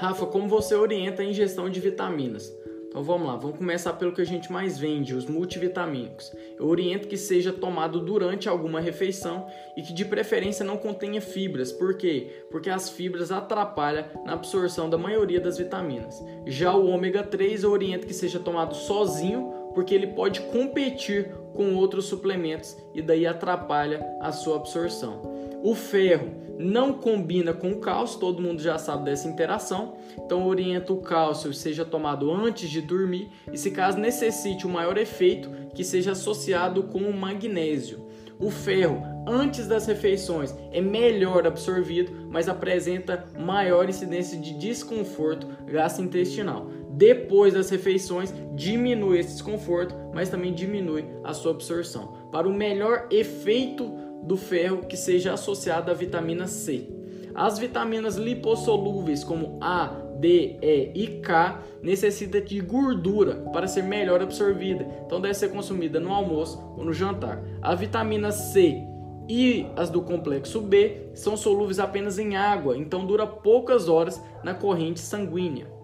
Rafa, como você orienta a ingestão de vitaminas? Então vamos lá, vamos começar pelo que a gente mais vende, os multivitamínicos. Eu oriento que seja tomado durante alguma refeição e que de preferência não contenha fibras. Por quê? Porque as fibras atrapalham na absorção da maioria das vitaminas. Já o ômega 3 eu oriento que seja tomado sozinho, porque ele pode competir com outros suplementos e daí atrapalha a sua absorção. O ferro não combina com o cálcio, todo mundo já sabe dessa interação. Então orienta o cálcio seja tomado antes de dormir e se caso necessite o um maior efeito, que seja associado com o magnésio. O ferro antes das refeições é melhor absorvido, mas apresenta maior incidência de desconforto gastrointestinal. Depois das refeições, diminui esse desconforto, mas também diminui a sua absorção. Para o melhor efeito do ferro que seja associada à vitamina C. As vitaminas lipossolúveis como A, D, E e K necessitam de gordura para ser melhor absorvida, então deve ser consumida no almoço ou no jantar. A vitamina C e as do complexo B são solúveis apenas em água, então dura poucas horas na corrente sanguínea.